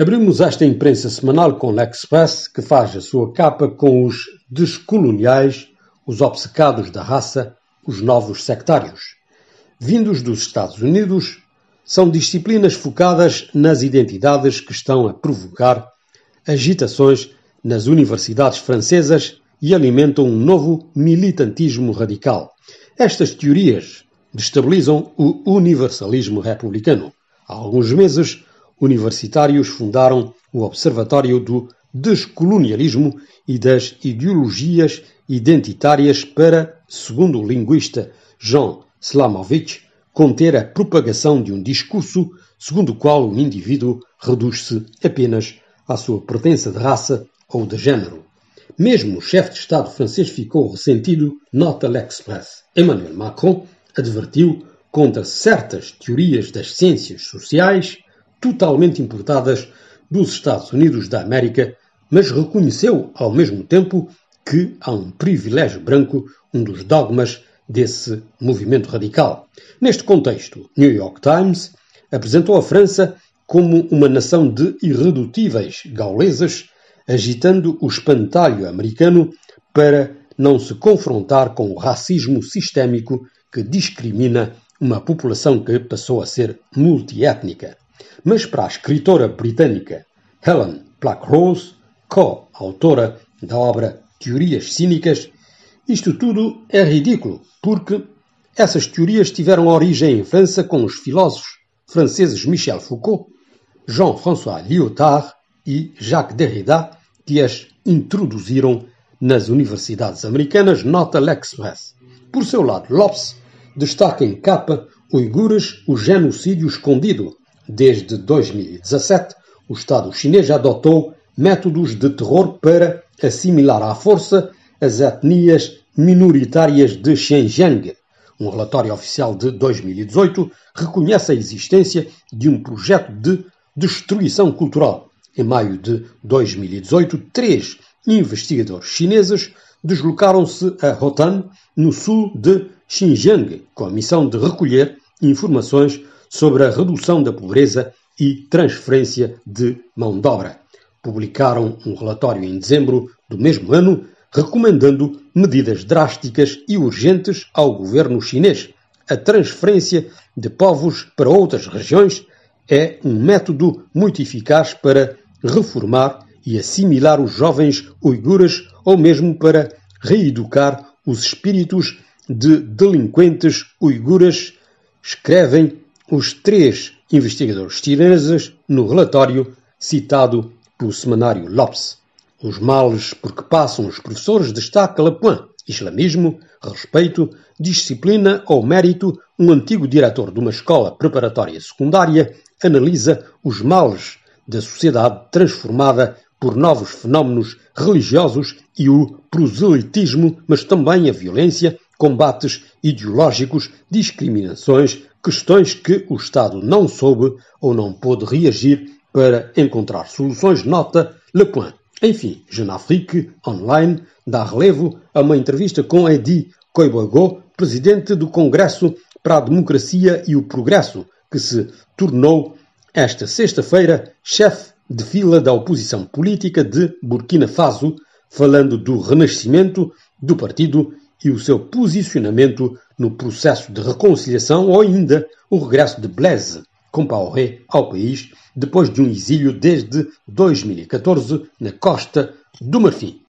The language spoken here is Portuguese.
Abrimos esta imprensa semanal com l'Express, que faz a sua capa com os descoloniais, os obcecados da raça, os novos sectários. Vindos dos Estados Unidos, são disciplinas focadas nas identidades que estão a provocar agitações nas universidades francesas e alimentam um novo militantismo radical. Estas teorias destabilizam o universalismo republicano. Há alguns meses, universitários fundaram o Observatório do Descolonialismo e das Ideologias Identitárias para, segundo o linguista Jean Slamovich, conter a propagação de um discurso segundo o qual o indivíduo reduz-se apenas à sua pertença de raça ou de género. Mesmo o chefe de Estado francês ficou ressentido, nota l'Express. Emmanuel Macron advertiu contra certas teorias das ciências sociais totalmente importadas dos Estados Unidos da América, mas reconheceu ao mesmo tempo que há um privilégio branco, um dos dogmas desse movimento radical. Neste contexto, New York Times apresentou a França como uma nação de irredutíveis gauleses, agitando o espantalho americano para não se confrontar com o racismo sistémico que discrimina uma população que passou a ser multiétnica. Mas para a escritora britânica Helen Blackrose, co-autora da obra Teorias Cínicas, isto tudo é ridículo, porque essas teorias tiveram origem em França com os filósofos franceses Michel Foucault, Jean-François Lyotard e Jacques Derrida, que as introduziram nas universidades americanas, nota l'Express. Por seu lado, Lopes destaca em capa uigures o genocídio escondido, Desde 2017, o Estado chinês adotou métodos de terror para assimilar à força as etnias minoritárias de Xinjiang. Um relatório oficial de 2018 reconhece a existência de um projeto de destruição cultural. Em maio de 2018, três investigadores chineses deslocaram-se a Hotan, no sul de Xinjiang, com a missão de recolher informações sobre a redução da pobreza e transferência de mão de obra. Publicaram um relatório em dezembro do mesmo ano recomendando medidas drásticas e urgentes ao governo chinês. A transferência de povos para outras regiões é um método muito eficaz para reformar e assimilar os jovens uigures ou mesmo para reeducar os espíritos de delinquentes uigures, escrevem os três investigadores chineses no relatório citado pelo semanário Lopes. Os males por que passam os professores destaca Lapointe. Islamismo, respeito, disciplina ou mérito, um antigo diretor de uma escola preparatória secundária analisa os males da sociedade transformada por novos fenómenos religiosos e o proselitismo, mas também a violência, combates ideológicos, discriminações, questões que o Estado não soube ou não pôde reagir para encontrar soluções, nota Le Point. Enfim, Jeune Online dá relevo a uma entrevista com Edi Koibogo, presidente do Congresso para a Democracia e o Progresso, que se tornou esta sexta-feira chefe de fila da oposição política de Burkina Faso, falando do renascimento do partido e o seu posicionamento no processo de reconciliação ou ainda o regresso de Blaise Compaoré ao país depois de um exílio desde 2014 na Costa do Marfim.